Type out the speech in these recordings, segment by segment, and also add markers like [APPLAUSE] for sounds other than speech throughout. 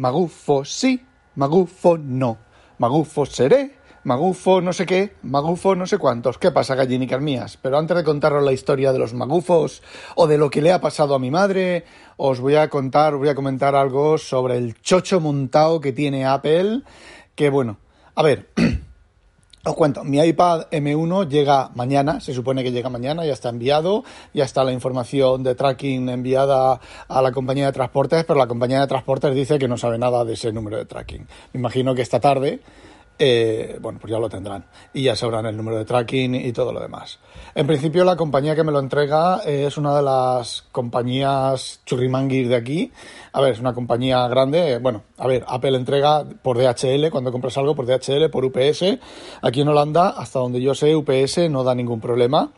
Magufo sí, magufo no. Magufo seré, magufo no sé qué, magufo no sé cuántos. ¿Qué pasa, gallinicas mías? Pero antes de contaros la historia de los magufos o de lo que le ha pasado a mi madre, os voy a contar, voy a comentar algo sobre el chocho montado que tiene Apple. Que bueno, a ver. [CLEARS THROAT] Os cuento, mi iPad M1 llega mañana, se supone que llega mañana, ya está enviado, ya está la información de tracking enviada a la compañía de transportes, pero la compañía de transportes dice que no sabe nada de ese número de tracking. Me imagino que esta tarde eh, bueno, pues ya lo tendrán y ya sabrán el número de tracking y todo lo demás. En principio, la compañía que me lo entrega es una de las compañías churrimanguis de aquí. A ver, es una compañía grande. Bueno, a ver, Apple entrega por DHL, cuando compras algo por DHL, por UPS. Aquí en Holanda, hasta donde yo sé, UPS no da ningún problema.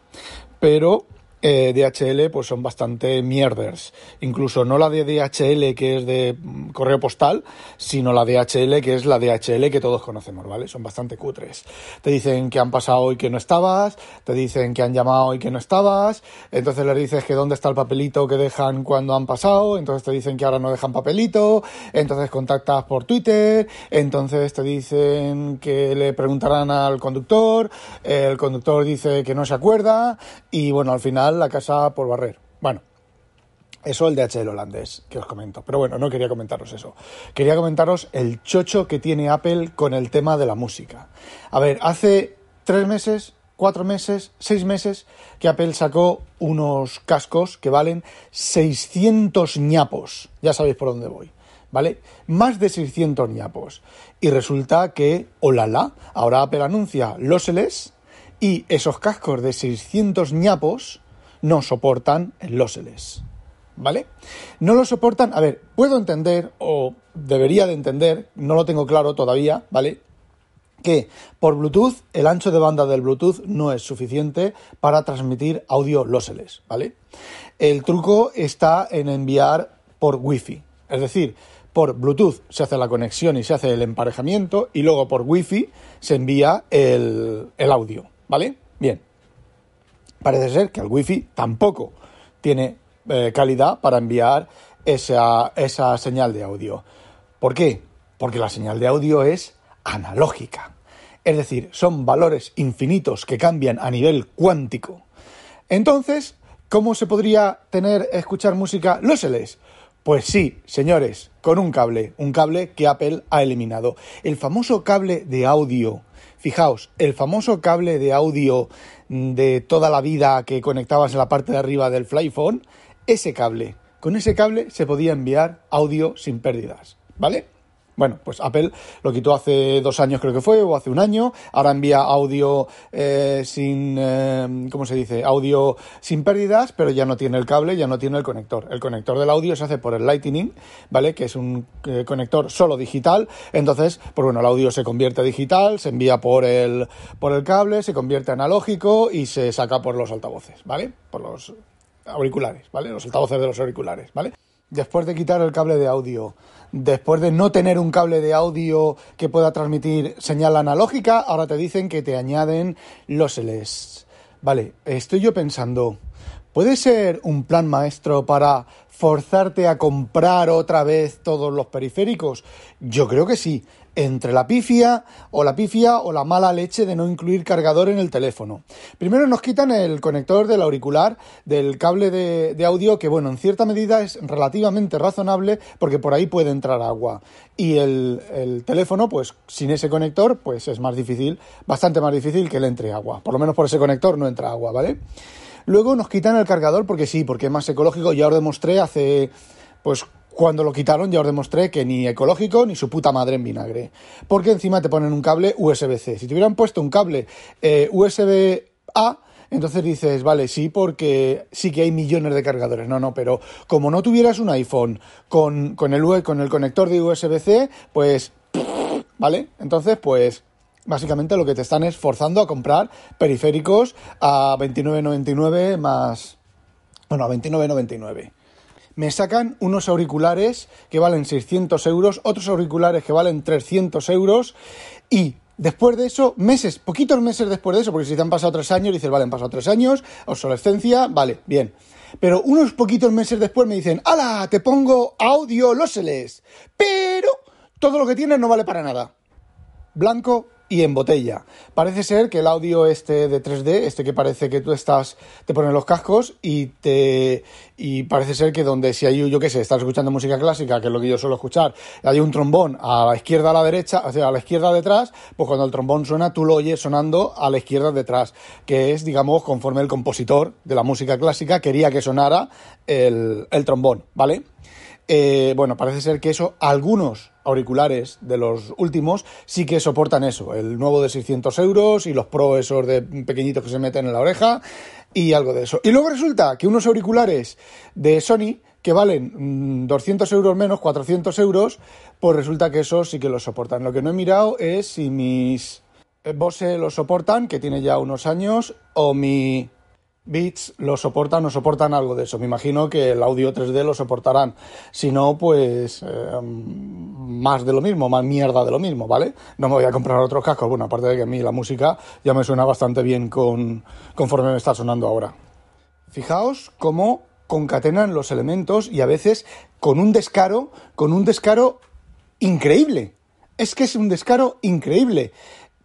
Pero eh, DHL pues son bastante mierders. Incluso no la de DHL que es de mm, correo postal, sino la DHL que es la DHL que todos conocemos, ¿vale? Son bastante cutres. Te dicen que han pasado y que no estabas, te dicen que han llamado y que no estabas, entonces les dices que dónde está el papelito que dejan cuando han pasado, entonces te dicen que ahora no dejan papelito, entonces contactas por Twitter, entonces te dicen que le preguntarán al conductor, el conductor dice que no se acuerda y bueno, al final la casa por barrer. Bueno, eso el DHL holandés que os comento. Pero bueno, no quería comentaros eso. Quería comentaros el chocho que tiene Apple con el tema de la música. A ver, hace tres meses, cuatro meses, seis meses que Apple sacó unos cascos que valen 600 ñapos. Ya sabéis por dónde voy. ¿Vale? Más de 600 ñapos. Y resulta que, olala, ahora Apple anuncia los LS y esos cascos de 600 ñapos no soportan el lossless. ¿Vale? No lo soportan, a ver, puedo entender, o debería de entender, no lo tengo claro todavía, ¿vale? Que por Bluetooth, el ancho de banda del Bluetooth no es suficiente para transmitir audio lossless, ¿vale? El truco está en enviar por Wi-Fi, es decir, por Bluetooth se hace la conexión y se hace el emparejamiento y luego por Wi-Fi se envía el, el audio, ¿vale? Bien, parece ser que el wifi tampoco tiene eh, calidad para enviar esa, esa señal de audio. ¿Por qué? Porque la señal de audio es analógica. Es decir, son valores infinitos que cambian a nivel cuántico. Entonces, ¿cómo se podría tener, escuchar música lossless? Pues sí, señores, con un cable, un cable que Apple ha eliminado. El famoso cable de audio. Fijaos, el famoso cable de audio de toda la vida que conectabas en la parte de arriba del Flyphone, ese cable. Con ese cable se podía enviar audio sin pérdidas, ¿vale? Bueno, pues Apple lo quitó hace dos años creo que fue, o hace un año. Ahora envía audio eh, sin, eh, ¿cómo se dice? Audio sin pérdidas, pero ya no tiene el cable, ya no tiene el conector. El conector del audio se hace por el Lightning, ¿vale? Que es un eh, conector solo digital. Entonces, pues bueno, el audio se convierte a digital, se envía por el, por el cable, se convierte a analógico y se saca por los altavoces, ¿vale? Por los auriculares, ¿vale? Los altavoces de los auriculares, ¿vale? Después de quitar el cable de audio, después de no tener un cable de audio que pueda transmitir señal analógica, ahora te dicen que te añaden los LEDs. Vale, estoy yo pensando, ¿puede ser un plan maestro para forzarte a comprar otra vez todos los periféricos? Yo creo que sí entre la pifia o la pifia o la mala leche de no incluir cargador en el teléfono. Primero nos quitan el conector del auricular del cable de, audio que bueno, en cierta medida es relativamente razonable porque por ahí puede entrar agua. Y el, el teléfono, pues sin ese conector, pues es más difícil, bastante más difícil que le entre agua. Por lo menos por ese conector no entra agua, ¿vale? Luego nos quitan el cargador porque sí, porque es más ecológico. Ya os demostré hace pues cuando lo quitaron ya os demostré que ni ecológico ni su puta madre en vinagre. Porque encima te ponen un cable USB-C. Si te hubieran puesto un cable eh, USB-A, Entonces dices, vale, sí, porque sí que hay millones de cargadores. No, no, pero como no tuvieras un iPhone con, con, el, con el conector de USB-C, pues, ¿vale? Entonces, pues básicamente lo que te están es forzando a comprar periféricos a 29.99 más... Bueno, a 29.99 me sacan unos auriculares que valen 600 euros, otros auriculares que valen 300 euros y después de eso, meses, poquitos meses después de eso, porque si te han pasado tres años, dices, vale, han pasado tres años, obsolescencia, vale, bien. Pero unos poquitos meses después me dicen, ¡Hala! Te pongo audio lóseles. Pero todo lo que tienes no vale para nada. Blanco y en botella. Parece ser que el audio este de 3D, este que parece que tú estás, te ponen los cascos y te y parece ser que donde si hay, yo qué sé, estás escuchando música clásica, que es lo que yo suelo escuchar, hay un trombón a la izquierda a la derecha, o sea, a la izquierda detrás, pues cuando el trombón suena tú lo oyes sonando a la izquierda detrás, que es, digamos, conforme el compositor de la música clásica quería que sonara el, el trombón, ¿vale? Eh, bueno, parece ser que eso, algunos auriculares de los últimos sí que soportan eso, el nuevo de 600 euros y los Pro esos de pequeñitos que se meten en la oreja y algo de eso. Y luego resulta que unos auriculares de Sony que valen 200 mm, euros menos, 400 euros, pues resulta que esos sí que los soportan. Lo que no he mirado es si mis Bose los soportan, que tiene ya unos años, o mi Beats lo soportan o soportan algo de eso. Me imagino que el audio 3D lo soportarán. Si no, pues eh, más de lo mismo, más mierda de lo mismo, ¿vale? No me voy a comprar otros cascos. Bueno, aparte de que a mí la música ya me suena bastante bien con, conforme me está sonando ahora. Fijaos cómo concatenan los elementos y a veces con un descaro, con un descaro increíble. Es que es un descaro increíble.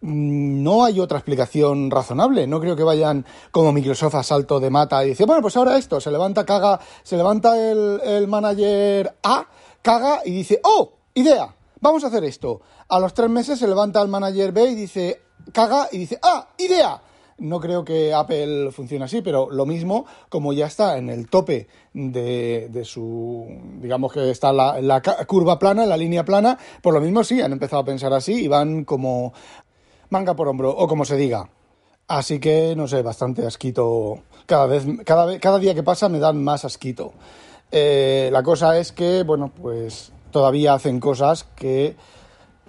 Mm, no hay otra explicación razonable. No creo que vayan como Microsoft a salto de mata y dice, bueno, pues ahora esto, se levanta, caga, se levanta el, el manager A, caga y dice, oh, idea, vamos a hacer esto. A los tres meses se levanta el manager B y dice, caga y dice, ah, idea. No creo que Apple funcione así, pero lo mismo, como ya está en el tope de, de su, digamos que está la, la curva plana, la línea plana, por lo mismo sí, han empezado a pensar así y van como manga por hombro, o como se diga. Así que, no sé, bastante asquito. Cada vez, cada, vez, cada día que pasa me dan más asquito. Eh, la cosa es que, bueno, pues todavía hacen cosas que,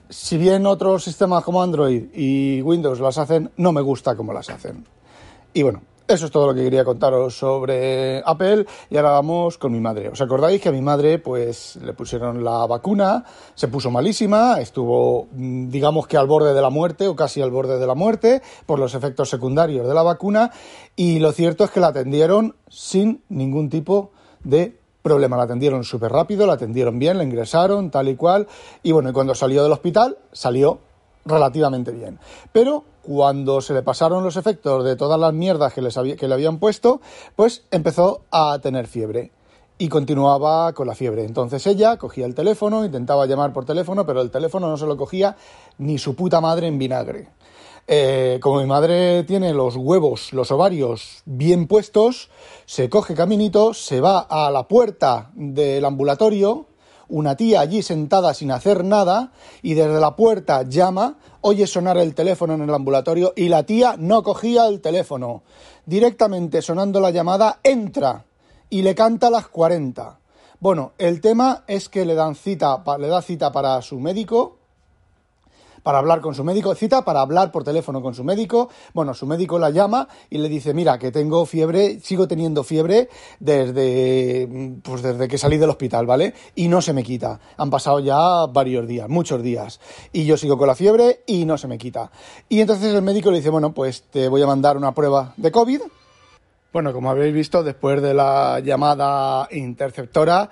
si bien otros sistemas como Android y Windows las hacen, no me gusta como las hacen. Y bueno, eso es todo lo que quería contaros sobre Apple y ahora vamos con mi madre. ¿Os acordáis que a mi madre pues le pusieron la vacuna, se puso malísima, estuvo mm, digamos que al borde de la muerte o casi al borde de la muerte por los efectos secundarios de la vacuna y lo cierto es que la atendieron sin ningún tipo de problema. La atendieron súper rápido, la atendieron bien, la ingresaron tal y cual y bueno, y cuando salió del hospital salió relativamente bien. Pero cuando se le pasaron los efectos de todas las mierdas que, les que le habían puesto, pues empezó a tener fiebre y continuaba con la fiebre. Entonces ella cogía el teléfono, intentaba llamar por teléfono, pero el teléfono no se lo cogía ni su puta madre en vinagre. Eh, como mi madre tiene los huevos, los ovarios bien puestos, se coge caminito, se va a la puerta del ambulatorio, una tía allí sentada sin hacer nada y desde la puerta llama, oye sonar el teléfono en el ambulatorio y la tía no cogía el teléfono. Directamente sonando la llamada, entra y le canta a las 40. Bueno, el tema es que le dan cita, le da cita para su médico para hablar con su médico, cita para hablar por teléfono con su médico. Bueno, su médico la llama y le dice, mira, que tengo fiebre, sigo teniendo fiebre desde, pues desde que salí del hospital, ¿vale? Y no se me quita. Han pasado ya varios días, muchos días. Y yo sigo con la fiebre y no se me quita. Y entonces el médico le dice, bueno, pues te voy a mandar una prueba de COVID. Bueno, como habéis visto, después de la llamada interceptora,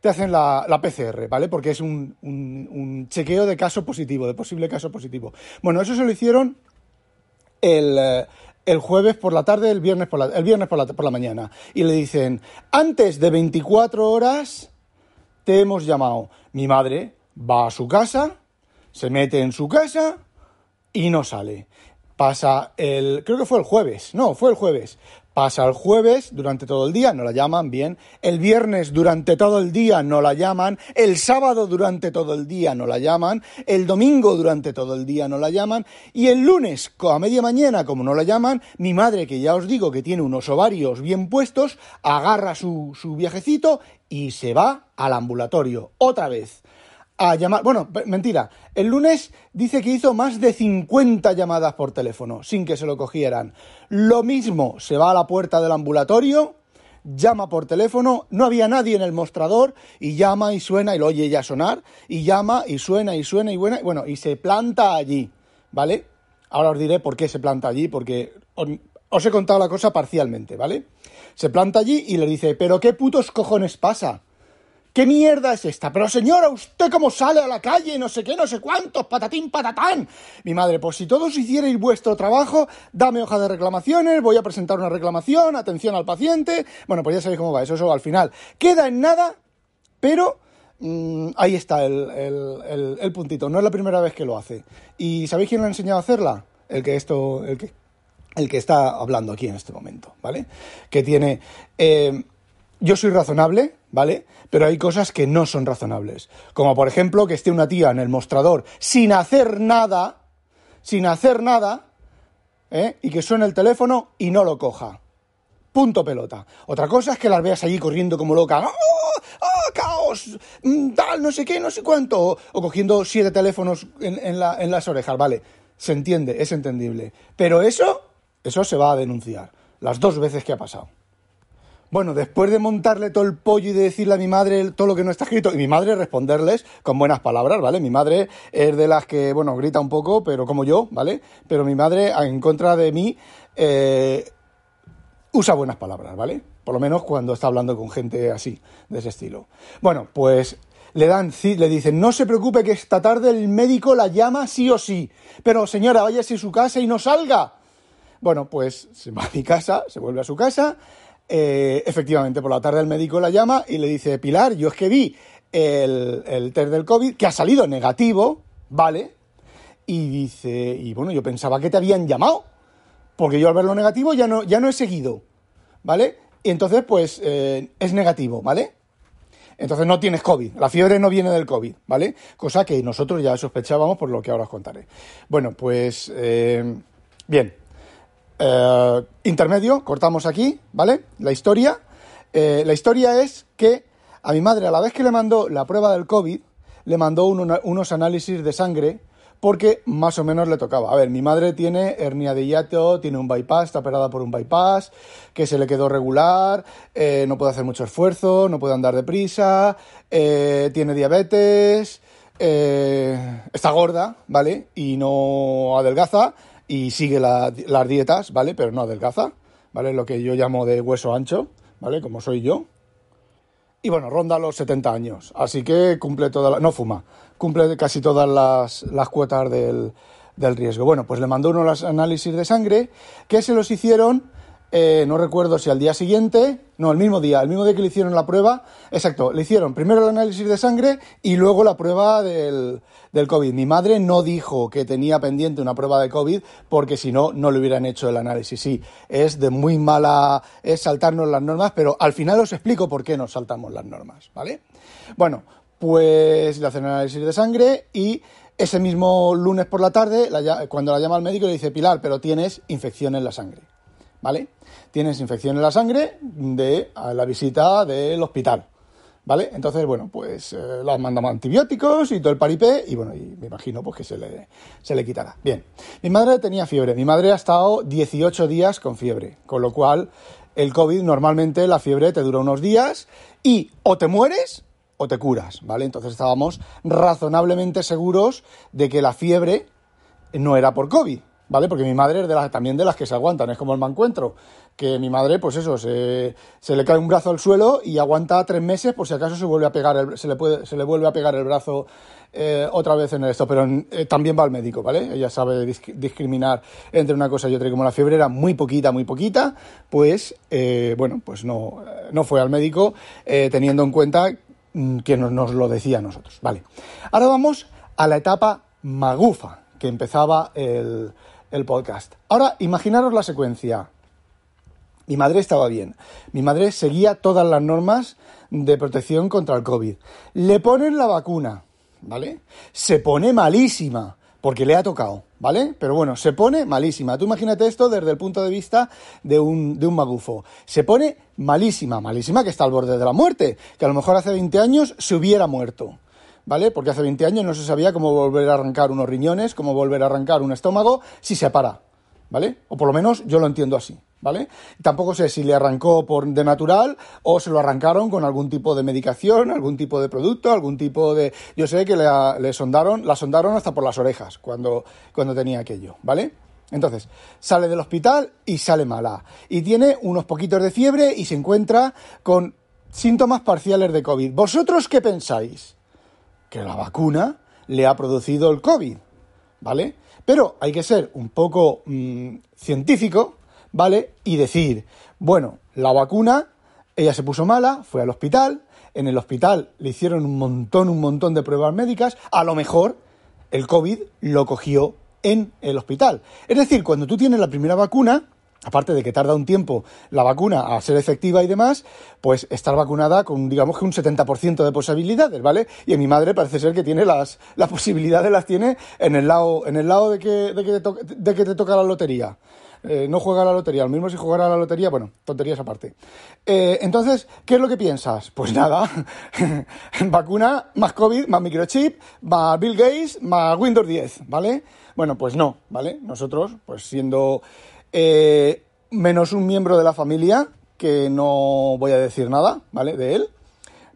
te hacen la, PCR, ¿vale? Porque es un, chequeo de caso positivo, de posible caso positivo. Bueno, eso se lo hicieron el, el jueves por la tarde, el viernes por la, el viernes por la mañana. Y le dicen, antes de 24 horas te hemos llamado. Mi madre va a su casa, se mete en su casa y no sale. Pasa el, creo que fue el jueves, no, fue el jueves. Pasa el jueves durante todo el día, no la llaman bien. El viernes durante todo el día no la llaman. El sábado durante todo el día no la llaman. El domingo durante todo el día no la llaman. Y el lunes a media mañana, como no la llaman, mi madre, que ya os digo que tiene unos ovarios bien puestos, agarra su, su viajecito y se va al ambulatorio. Otra vez a llamar. Bueno, mentira. El lunes dice que hizo más de 50 llamadas por teléfono sin que se lo cogieran. Lo mismo, se va a la puerta del ambulatorio, llama por teléfono, no había nadie en el mostrador y llama y suena y lo oye ya sonar y llama y suena y suena y buena, bueno, y se planta allí, ¿vale? Ahora os diré por qué se planta allí, porque os he contado la cosa parcialmente, ¿vale? Se planta allí y le dice, pero ¿qué putos cojones pasa? ¿Qué mierda es esta? Pero señora, ¿usted cómo sale a la calle? No sé qué, no sé cuántos, patatín, patatán. Mi madre, pues si todos hicierais vuestro trabajo, dame hoja de reclamaciones, voy a presentar una reclamación, atención al paciente. Bueno, pues ya sabéis cómo va eso, eso al final. Queda en nada, pero mmm, ahí está el, el, el, puntito. No es la primera vez que lo hace. ¿Y sabéis quién le ha enseñado a hacerla? El que esto, el que, el que está hablando aquí en este momento, ¿vale? Que tiene... Eh, yo soy razonable, ¿vale? Pero hay cosas que no son razonables. Como por ejemplo que esté una tía en el mostrador sin hacer nada, sin hacer nada, ¿eh? y que suene el teléfono y no lo coja. Punto pelota. Otra cosa es que las veas allí corriendo como loca. ¡Oh! ¡Oh, caos! Mm, tal, no sé qué, no sé cuánto. O, cogiendo siete teléfonos en, en las orejas, ¿vale? Se entiende, es entendible. Pero eso, eso se va a denunciar. Las dos veces que ha pasado. Bueno, después de montarle todo el pollo y de decirle a mi madre todo lo que no está escrito, y mi madre responderles con buenas palabras, ¿vale? Mi madre es de las que, bueno, grita un poco, pero como yo, ¿vale? Pero mi madre, en contra de mí, eh, usa buenas palabras, ¿vale? Por lo menos cuando está hablando con gente así, de ese estilo. Bueno, pues le dan, le dicen, no se preocupe que esta tarde el médico la llama sí o sí, pero señora, váyase a su casa y no salga. Bueno, pues se va a mi casa, se vuelve a su casa, eh, efectivamente, por la tarde el médico la llama y le dice, Pilar, yo es que vi el, el test del COVID, que ha salido negativo, ¿vale? Y dice, y bueno, yo pensaba que te habían llamado, porque yo al verlo negativo ya no, ya no he seguido, ¿vale? Y entonces, pues, eh, es negativo, ¿vale? Entonces no tienes COVID, la fiebre no viene del COVID, ¿vale? Cosa que nosotros ya sospechábamos por lo que ahora os contaré. Bueno, pues, eh, bien, eh, intermedio, cortamos aquí, ¿vale? La historia. Eh, la historia es que a mi madre, a la vez que le mandó la prueba del COVID, le mandó un, unos análisis de sangre porque más o menos le tocaba. A ver, mi madre tiene hernia de hiato, tiene un bypass, está operada por un bypass, que se le quedó regular, eh, no puede hacer mucho esfuerzo, no puede andar deprisa, eh, tiene diabetes, está gorda, ¿vale? Y no adelgaza, y sigue la, las dietas, ¿vale? Pero no adelgaza, ¿vale? Lo que yo llamo de hueso ancho, ¿vale? Como soy yo. Y bueno, ronda los 70 años, así que cumple toda la... no fuma, cumple casi todas las, las cuotas del, del riesgo. Bueno, pues le mandó unos análisis de sangre que se los hicieron eh, no recuerdo si al día siguiente, no, el mismo día, el mismo día que le hicieron la prueba, exacto, le hicieron primero el análisis de sangre y luego la prueba del, del COVID. Mi madre no dijo que tenía pendiente una prueba de COVID porque si no, no le hubieran hecho el análisis. Sí, es de muy mala, es saltarnos las normas, pero al final os explico por qué nos saltamos las normas, ¿vale? Bueno, pues le hacen el análisis de sangre y ese mismo lunes por la tarde, cuando la llama al médico, le dice, Pilar, pero tienes infección en la sangre. ¿Vale? Tienes infección en la sangre de la visita del hospital, ¿vale? Entonces, bueno, pues eh, las mandamos antibióticos y todo el paripé y bueno, y me imagino pues que se le, se le quitará. Bien, mi madre tenía fiebre, mi madre ha estado 18 días con fiebre, con lo cual el COVID normalmente la fiebre te dura unos días y o te mueres o te curas, ¿vale? Entonces estábamos razonablemente seguros de que la fiebre no era por COVID, ¿vale? Porque mi madre es de las, también de las que se aguantan, es como el mancuentro, que mi madre, pues eso, se, se, le cae un brazo al suelo y aguanta tres meses por si acaso se vuelve a pegar se le puede, se le vuelve a pegar el brazo eh, otra vez en esto, pero eh, también va al médico, ¿vale? Ella sabe discriminar entre una cosa y otra, y como la fiebre era muy poquita, muy poquita, pues, eh, bueno, pues no, no fue al médico teniendo en cuenta mm, que nos, nos lo decía a nosotros, ¿vale? Ahora vamos a la etapa magufa, que empezaba el, el podcast. Ahora, imaginaros la secuencia. Mi madre estaba bien. Mi madre seguía todas las normas de protección contra el COVID. Le ponen la vacuna, ¿vale? Se pone malísima, porque le ha tocado, ¿vale? Pero bueno, se pone malísima. Tú imagínate esto desde el punto de vista de un, de un magufo. Se pone malísima, malísima que está al borde de la muerte, que a lo mejor hace 20 años se hubiera muerto. ¿Vale? Porque hace 20 años no se sabía cómo volver a arrancar unos riñones, cómo volver a arrancar un estómago si se para, ¿vale? O por lo menos yo lo entiendo así, ¿vale? Tampoco sé si le arrancó por de natural o se lo arrancaron con algún tipo de medicación, algún tipo de producto, algún tipo de... Yo sé que le, sondaron, la sondaron hasta por las orejas cuando, cuando tenía aquello, ¿vale? Entonces, sale del hospital y sale mala. Y tiene unos poquitos de fiebre y se encuentra con síntomas parciales de COVID. ¿Vosotros qué pensáis? Que la vacuna le ha producido el COVID, ¿vale? Pero hay que ser un poco mm, científico, ¿vale? Y decir, bueno, la vacuna, ella se puso mala, fue al hospital, en el hospital le hicieron un montón, un montón de pruebas médicas, a lo mejor el COVID lo cogió en el hospital. Es decir, cuando tú tienes la primera vacuna, aparte de que tarda un tiempo la vacuna a ser efectiva y demás, pues estar vacunada con, digamos que un 70% de posibilidades, ¿vale? Y en mi madre parece ser que tiene las, las posibilidades las tiene en el lado, en el lado de que, de que, te, de que te toca la lotería. Eh, no juega a la lotería, al mismo si jugara a la lotería, bueno, tonterías aparte. Eh, entonces, ¿qué es lo que piensas? Pues nada, [LAUGHS] vacuna, más COVID, más microchip, más Bill Gates, más Windows 10, ¿vale? Bueno, pues no, ¿vale? Nosotros, pues siendo eh, menos un miembro de la familia, que no voy a decir nada, ¿vale? De él,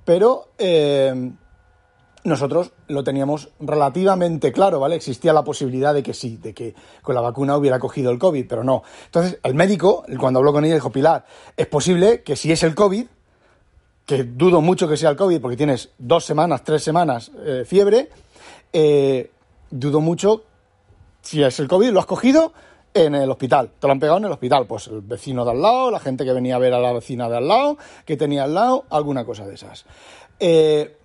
pero eh, nosotros lo teníamos relativamente claro, ¿vale? Existía la posibilidad de que sí, de que con la vacuna hubiera cogido el COVID, pero no. Entonces, el médico, cuando habló con ella, dijo, Pilar, es posible que si es el COVID, que dudo mucho que sea el COVID, porque tienes dos semanas, tres semanas eh, fiebre, dudo mucho si es el COVID, lo has cogido, en el hospital. Te lo han pegado en el hospital. Pues el vecino de al lado, la gente que venía a ver a la vecina de al lado, que tenía al lado, alguna cosa de esas. Eh,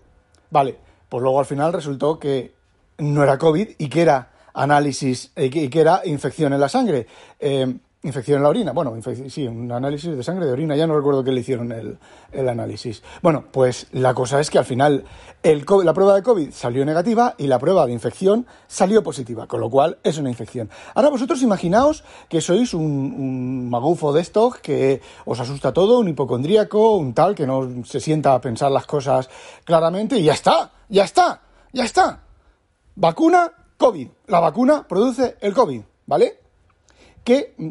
vale, pues luego al final resultó que no era COVID y que era análisis, eh, y que era infección en la sangre. Eh, Infección en la orina, bueno, sí, un análisis de sangre de orina, ya no recuerdo que le hicieron el, análisis. Bueno, pues la cosa es que al final el la prueba de COVID salió negativa y la prueba de infección salió positiva, con lo cual es una infección. Ahora vosotros imaginaos que sois un, un magufo de estos que os asusta todo, un hipocondríaco, un tal que no se sienta a pensar las cosas claramente y ya está, ya está, ya está. Vacuna, COVID. La vacuna produce el COVID, ¿vale?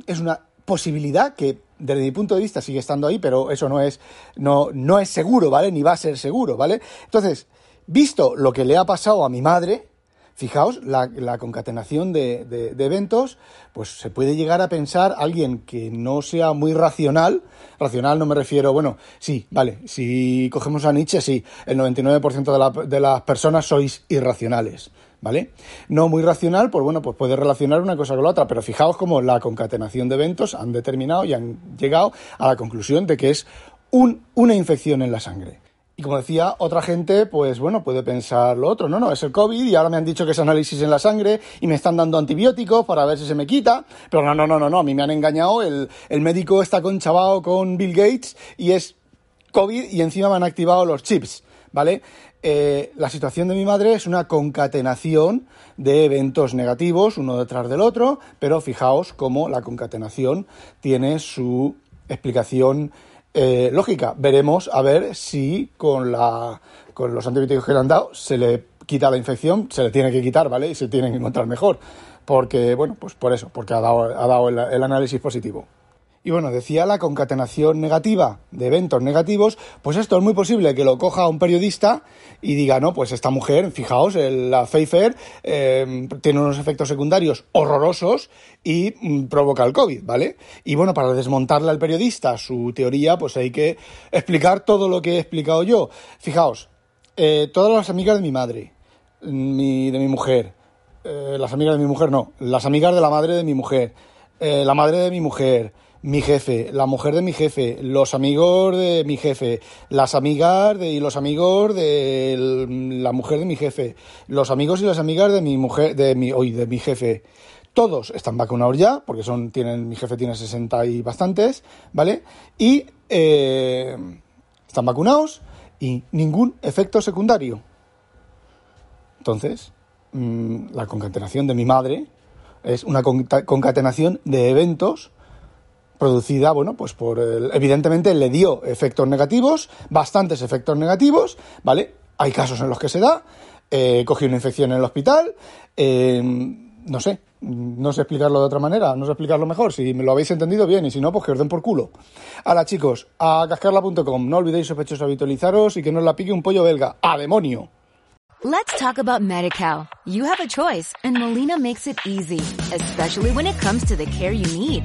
Es una posibilidad que desde mi punto de vista sigue estando ahí, pero eso no es, no, no es seguro, ¿vale? Ni va a ser seguro, ¿vale? Entonces, visto lo que le ha pasado a mi madre, fijaos, la, concatenación de, eventos, pues se puede llegar a pensar alguien que no sea muy racional, racional no me refiero, bueno, sí, vale, si cogemos a Nietzsche, sí, el 99% de, de las personas sois irracionales, ¿vale? No muy racional, pues bueno, pues puede relacionar una cosa con la otra, pero fijaos cómo la concatenación de eventos han determinado y han llegado a la conclusión de que es un, una infección en la sangre. Y como decía, otra gente, pues bueno, puede pensar lo otro. No, no, es el COVID y ahora me han dicho que es análisis en la sangre y me están dando antibióticos para ver si se me quita. Pero no, no, no, no, no, a mí me han engañado. El, médico está conchavado con Bill Gates y es COVID y encima me han activado los chips, ¿vale? Eh, la situación de mi madre es una concatenación de eventos negativos uno detrás del otro, pero fijaos cómo la concatenación tiene su explicación eh, lógica. Veremos a ver si con, la, con los antibióticos que le han dado se le quita la infección, se le tiene que quitar, ¿vale? Y se tiene que encontrar mejor. Porque, bueno, pues por eso, porque ha dado, ha dado el análisis positivo. Y bueno, decía la concatenación negativa de eventos negativos, pues esto es muy posible que lo coja un periodista y diga, no, pues esta mujer, fijaos, la Pfeiffer eh, tiene unos efectos secundarios horrorosos y mm, provoca el COVID, ¿vale? Y bueno, para desmontarle al periodista su teoría, pues hay que explicar todo lo que he explicado yo. Fijaos, eh, todas las amigas de mi madre, mi, de mi mujer, eh, las amigas de mi mujer no, las amigas de la madre de mi mujer, eh, la madre de mi mujer, mi jefe, la mujer de mi jefe, los amigos de mi jefe, las amigas de, y los amigos de la mujer de mi jefe, los amigos y las amigas de mi mujer, de mi, hoy, de mi jefe. Todos están vacunados ya, porque son, tienen, mi jefe tiene 60 y bastantes, ¿vale? Y eh, están vacunados y ningún efecto secundario. Entonces, mm, la concatenación de mi madre es una concatenación de eventos producida, bueno, pues por evidentemente le dio efectos negativos, bastantes efectos negativos, ¿vale? Hay casos en los que se da, eh, cogí una infección en el hospital, eh, no sé, no sé explicarlo de otra manera, no sé explicarlo mejor, si me lo habéis entendido bien y si no, pues que os den por culo. Ahora chicos, a cascarla.com, no olvidéis sospechosos habitualizaros y que no os la pique un pollo belga, ¡a demonio! Let's talk about MediCal. You have choice and Molina makes it easy, especially when it comes to the care you need.